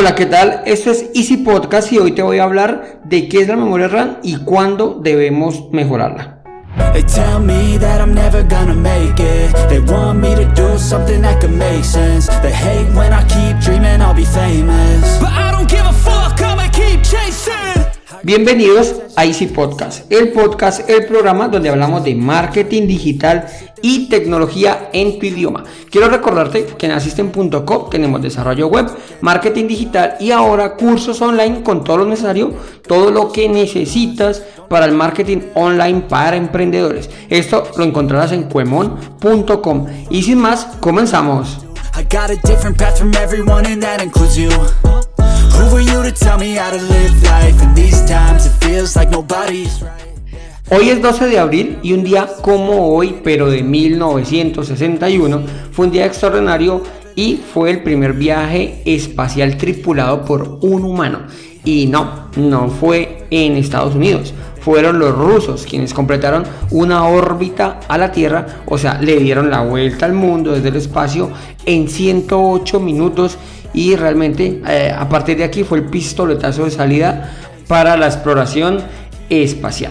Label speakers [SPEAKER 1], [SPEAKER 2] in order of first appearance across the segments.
[SPEAKER 1] Hola, ¿qué tal? Esto es Easy Podcast y hoy te voy a hablar de qué es la memoria RAM y cuándo debemos mejorarla. Bienvenidos a Easy Podcast, el podcast, el programa donde hablamos de marketing digital y tecnología en tu idioma. Quiero recordarte que en asisten.com tenemos desarrollo web, marketing digital y ahora cursos online con todo lo necesario, todo lo que necesitas para el marketing online para emprendedores. Esto lo encontrarás en cuemon.com. Y sin más, comenzamos. Hoy es 12 de abril y un día como hoy, pero de 1961, fue un día extraordinario y fue el primer viaje espacial tripulado por un humano. Y no, no fue en Estados Unidos, fueron los rusos quienes completaron una órbita a la Tierra, o sea, le dieron la vuelta al mundo desde el espacio en 108 minutos y realmente eh, a partir de aquí fue el pistoletazo de salida para la exploración espacial.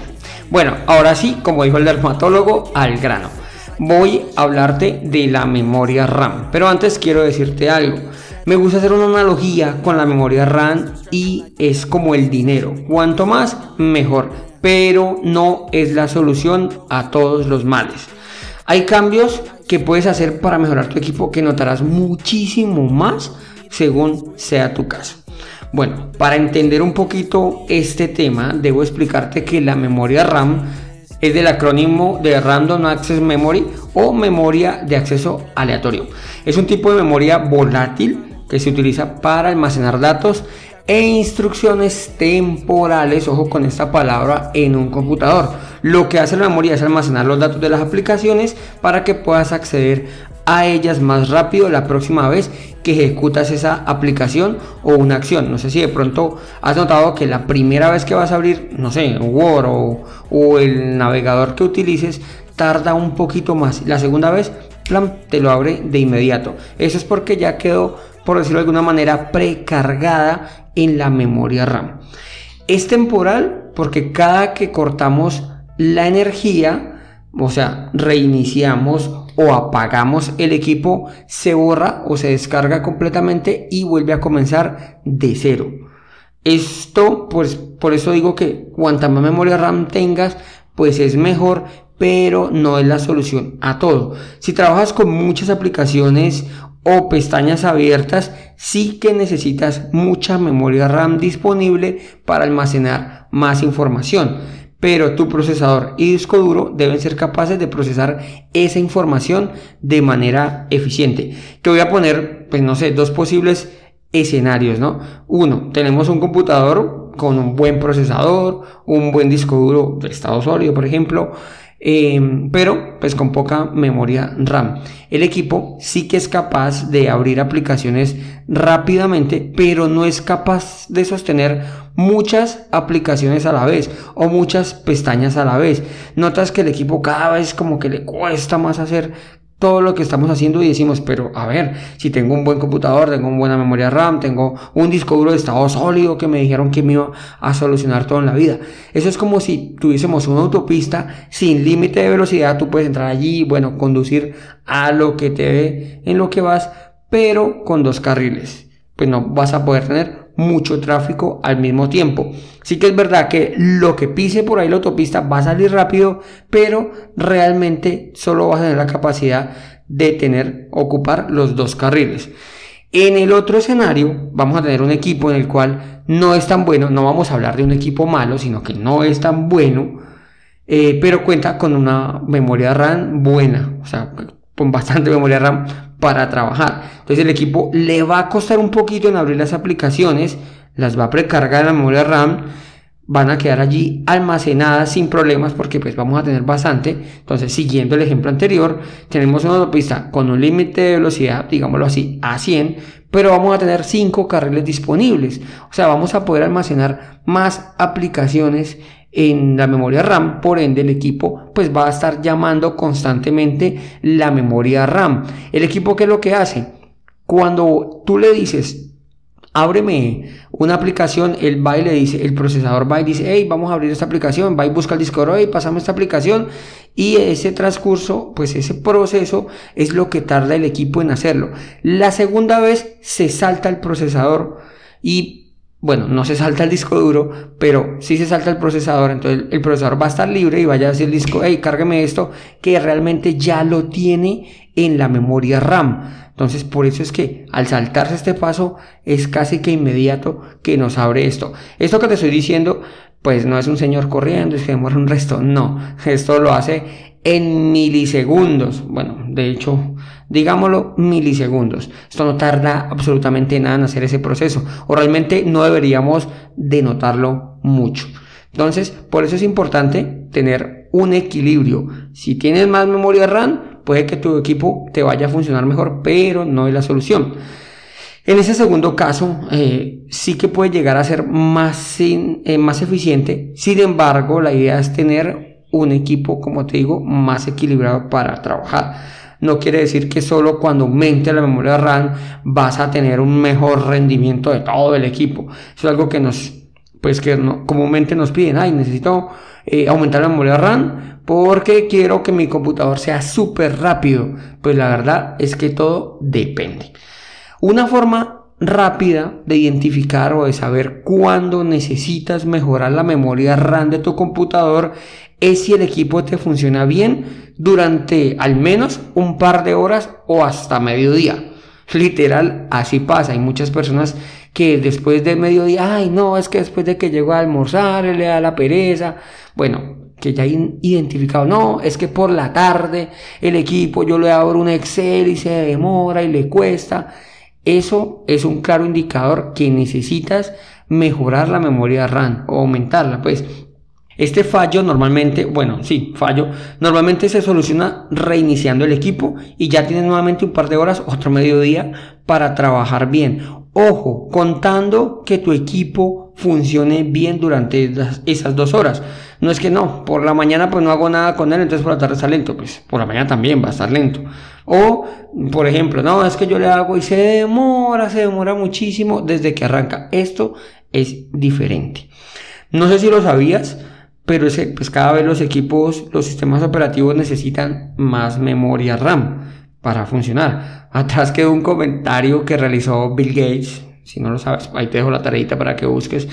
[SPEAKER 1] Bueno, ahora sí, como dijo el dermatólogo, al grano. Voy a hablarte de la memoria RAM, pero antes quiero decirte algo. Me gusta hacer una analogía con la memoria RAM y es como el dinero. Cuanto más, mejor, pero no es la solución a todos los males. Hay cambios que puedes hacer para mejorar tu equipo que notarás muchísimo más según sea tu caso. Bueno, para entender un poquito este tema, debo explicarte que la memoria RAM es del acrónimo de Random Access Memory o memoria de acceso aleatorio. Es un tipo de memoria volátil que se utiliza para almacenar datos e instrucciones temporales, ojo con esta palabra, en un computador. Lo que hace la memoria es almacenar los datos de las aplicaciones para que puedas acceder a ellas más rápido la próxima vez que ejecutas esa aplicación o una acción. No sé si de pronto has notado que la primera vez que vas a abrir, no sé, Word o, el navegador que utilices, tarda un poquito más. La segunda vez, te lo abre de inmediato. Eso es porque ya quedó, por decirlo de alguna manera, precargada en la memoria RAM. Es temporal porque cada que cortamos la energía, o sea, reiniciamos o apagamos el equipo, se borra o se descarga completamente y vuelve a comenzar de cero. Esto, pues, por eso digo que cuanta más memoria RAM tengas, pues es mejor, pero no es la solución a todo. Si trabajas con muchas aplicaciones o pestañas abiertas, sí que necesitas mucha memoria RAM disponible para almacenar más información pero tu procesador y disco duro deben ser capaces de procesar esa información de manera eficiente. Te voy a poner, pues no sé, dos posibles escenarios, ¿no? Uno, tenemos un computador con un buen procesador, un buen disco duro de estado sólido, por ejemplo, Em, pero pues con poca memoria RAM. El equipo sí que es capaz de abrir aplicaciones rápidamente, pero no es capaz de sostener muchas aplicaciones a la vez o muchas pestañas a la vez. Notas que el equipo cada vez como que le cuesta más hacer todo lo que estamos haciendo y decimos, pero a ver, si tengo un buen computador, tengo una buena memoria RAM, tengo un disco duro de estado sólido que me dijeron que me iba a solucionar todo en la vida. Eso es como si tuviésemos una autopista sin límite de velocidad, tú puedes entrar allí, bueno, conducir a lo que te ve en lo que vas, pero con dos carriles. Pues no vas a poder tener mucho tráfico al mismo tiempo. Sí que es verdad que lo que pise por ahí la autopista va a salir rápido, pero realmente solo vas a tener la capacidad de tener, ocupar los dos carriles. En el otro escenario vamos a tener un equipo en el cual no es tan bueno, no vamos a hablar de un equipo malo, sino que no es tan bueno, eh, pero cuenta con una memoria RAM buena, o sea, con bastante memoria RAM para trabajar. Entonces el equipo le va a costar un poquito en abrir las aplicaciones, las va a precargar en la memoria RAM, van a quedar allí almacenadas sin problemas porque pues vamos a tener bastante. Entonces siguiendo el ejemplo anterior, tenemos una autopista con un límite de velocidad, digámoslo así, a 100, pero vamos a tener 5 carriles disponibles. O sea, vamos a poder almacenar más aplicaciones en la memoria RAM, por ende el equipo pues va a estar llamando constantemente la memoria RAM. El equipo qué es lo que hace? Cuando tú le dices ábreme una aplicación, el va y le dice, el procesador va y dice, hey, vamos a abrir esta aplicación, va y busca el disco y pasamos esta aplicación y ese transcurso, pues ese proceso es lo que tarda el equipo en hacerlo. La segunda vez se salta el procesador y bueno, no se salta el disco duro, pero sí se salta el procesador, entonces el procesador va a estar libre y vaya a decir el disco, hey, cárgueme esto, que realmente ya lo tiene en la memoria RAM. Entonces, por eso es que al saltarse este paso es casi que inmediato que nos abre esto. Esto que te estoy diciendo, pues no es un señor corriendo y se demora un resto. No, esto lo hace en milisegundos. Bueno, de hecho, digámoslo, milisegundos. Esto no tarda absolutamente nada en hacer ese proceso. O realmente no deberíamos denotarlo mucho. Entonces, por eso es importante tener un equilibrio. Si tienes más memoria RAM, puede que tu equipo te vaya a funcionar mejor, pero no es la solución. En ese segundo caso, eh, sí que puede llegar a ser más, eh, más eficiente. Sin embargo, la idea es tener un equipo, como te digo, más equilibrado para trabajar. No quiere decir que solo cuando aumente la memoria RAM vas a tener un mejor rendimiento de todo el equipo. Eso es algo que nos, pues que comúnmente nos piden, ay, necesito eh, aumentar la memoria RAM porque quiero que mi computador sea súper rápido. Pues la verdad es que todo depende. Una forma rápida de identificar o de saber cuándo necesitas mejorar la memoria RAM de tu computador es si el equipo te funciona bien durante al menos un par de horas o hasta mediodía. Literal, así pasa. Hay muchas personas que después de mediodía, ay, no, es que después de que llego a almorzar, le da la pereza. Bueno, que ya han identificado, no, es que por la tarde el equipo yo le abro un Excel y se demora y le cuesta. Eso es un claro indicador que necesitas mejorar la memoria RAM o aumentarla, pues. Este fallo normalmente, bueno, sí, fallo, normalmente se soluciona reiniciando el equipo y ya tienes nuevamente un par de horas, otro mediodía para trabajar bien. Ojo, contando que tu equipo funcione bien durante esas dos horas. No es que no, por la mañana pues no hago nada con él, entonces por la tarde está lento, pues por la mañana también va a estar lento. O, por ejemplo, no, es que yo le hago y se demora, se demora muchísimo desde que arranca. Esto es diferente. No sé si lo sabías, pero es pues cada vez los equipos, los sistemas operativos necesitan más memoria RAM para funcionar. Atrás quedó un comentario que realizó Bill Gates, si no lo sabes, ahí te dejo la tareita para que busques,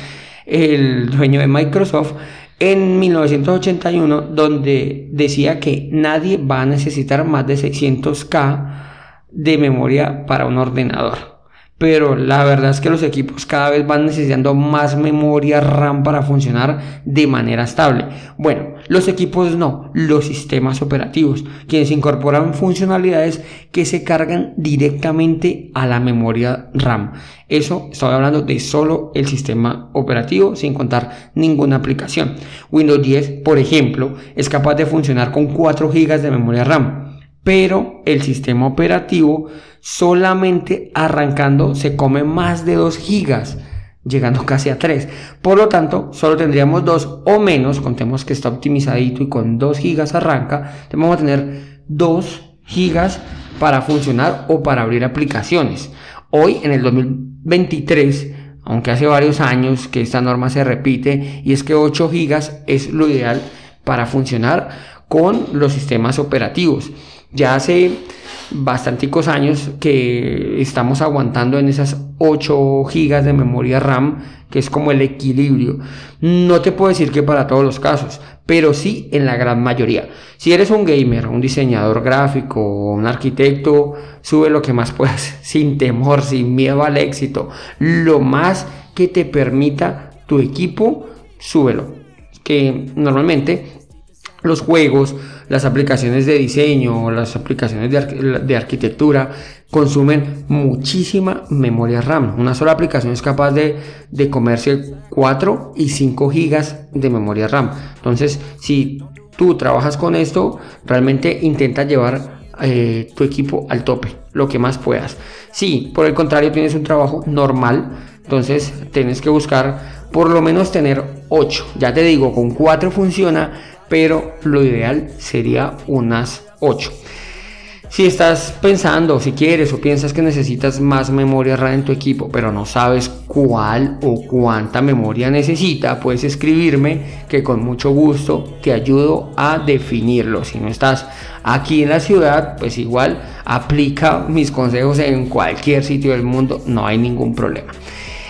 [SPEAKER 1] el dueño de Microsoft, en 1981, donde decía que nadie va a necesitar más de 600K de memoria para un ordenador pero la verdad es que los equipos cada vez van necesitando más memoria RAM para funcionar de manera estable. Bueno, los equipos no, los sistemas operativos, quienes incorporan funcionalidades que se cargan directamente a la memoria RAM. Eso estoy hablando de solo el sistema operativo sin contar ninguna aplicación. Windows 10, por ejemplo, es capaz de funcionar con 4 GB de memoria RAM pero el sistema operativo solamente arrancando se come más de 2 gigas, llegando casi a 3. Por lo tanto, solo tendríamos 2 o menos, contemos que está optimizadito y con 2 gigas arranca, vamos a tener 2 gigas para funcionar o para abrir aplicaciones. Hoy, en el 2023, aunque hace varios años que esta norma se repite, y es que 8 gigas es lo ideal para funcionar con los sistemas operativos. Ya hace bastanticos años que estamos aguantando en esas 8 gigas de memoria RAM, que es como el equilibrio. No te puedo decir que para todos los casos, pero sí en la gran mayoría. Si eres un gamer, un diseñador gráfico, un arquitecto, sube lo que más puedas, sin temor, sin miedo al éxito. Lo más que te permita tu equipo, súbelo. Que normalmente los juegos, las aplicaciones de diseño o las aplicaciones de, arquitectura consumen muchísima memoria RAM. Una sola aplicación es capaz de, comerse 4 y 5 gigas de memoria RAM. Entonces, si tú trabajas con esto, realmente intenta llevar eh, tu equipo al tope, lo que más puedas. Si por el contrario tienes un trabajo normal, entonces tienes que buscar por lo menos tener 8. Ya te digo, con 4 funciona, pero lo ideal sería unas 8. Si estás pensando, si quieres o piensas que necesitas más memoria RAM en tu equipo, pero no sabes cuál o cuánta memoria necesita, puedes escribirme que con mucho gusto te ayudo a definirlo. Si no estás aquí en la ciudad, pues igual aplica mis consejos en cualquier sitio del mundo, no hay ningún problema.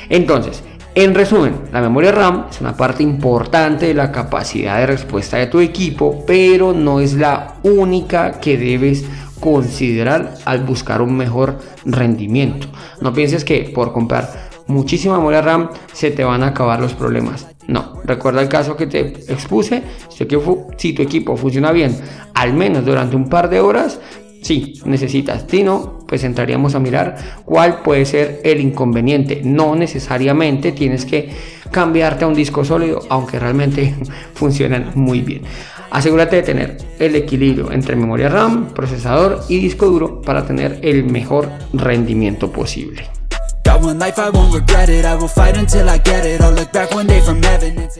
[SPEAKER 1] Entonces, en resumen, la memoria RAM es una parte importante de la capacidad de respuesta de tu equipo, pero no es la única que debes considerar al buscar un mejor rendimiento. No pienses que por comprar muchísima memoria RAM se te van a acabar los problemas. No, recuerda el caso que te expuse, si tu equipo funciona bien, al menos durante un par de horas, Sí, necesitas. Si no, pues entraríamos a mirar cuál puede ser el inconveniente. No necesariamente tienes que cambiarte a un disco sólido, aunque realmente funcionan muy bien. Asegúrate de tener el equilibrio entre memoria RAM, procesador y disco duro para tener el mejor rendimiento posible.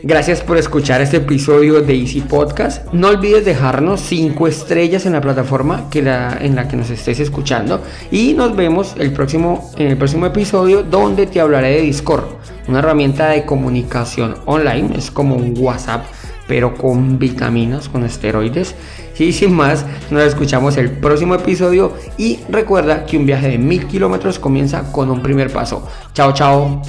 [SPEAKER 1] Gracias por escuchar este episodio de Easy Podcast. No olvides dejarnos 5 estrellas en la plataforma que en la que nos estés escuchando. Y nos vemos el próximo, en el próximo episodio donde te hablaré de Discord, una herramienta de comunicación online. Es como un WhatsApp pero con vitaminas, con esteroides. Y sin más, nos escuchamos el próximo episodio y recuerda que un viaje de mil kilómetros comienza con un primer paso. Chao, chao.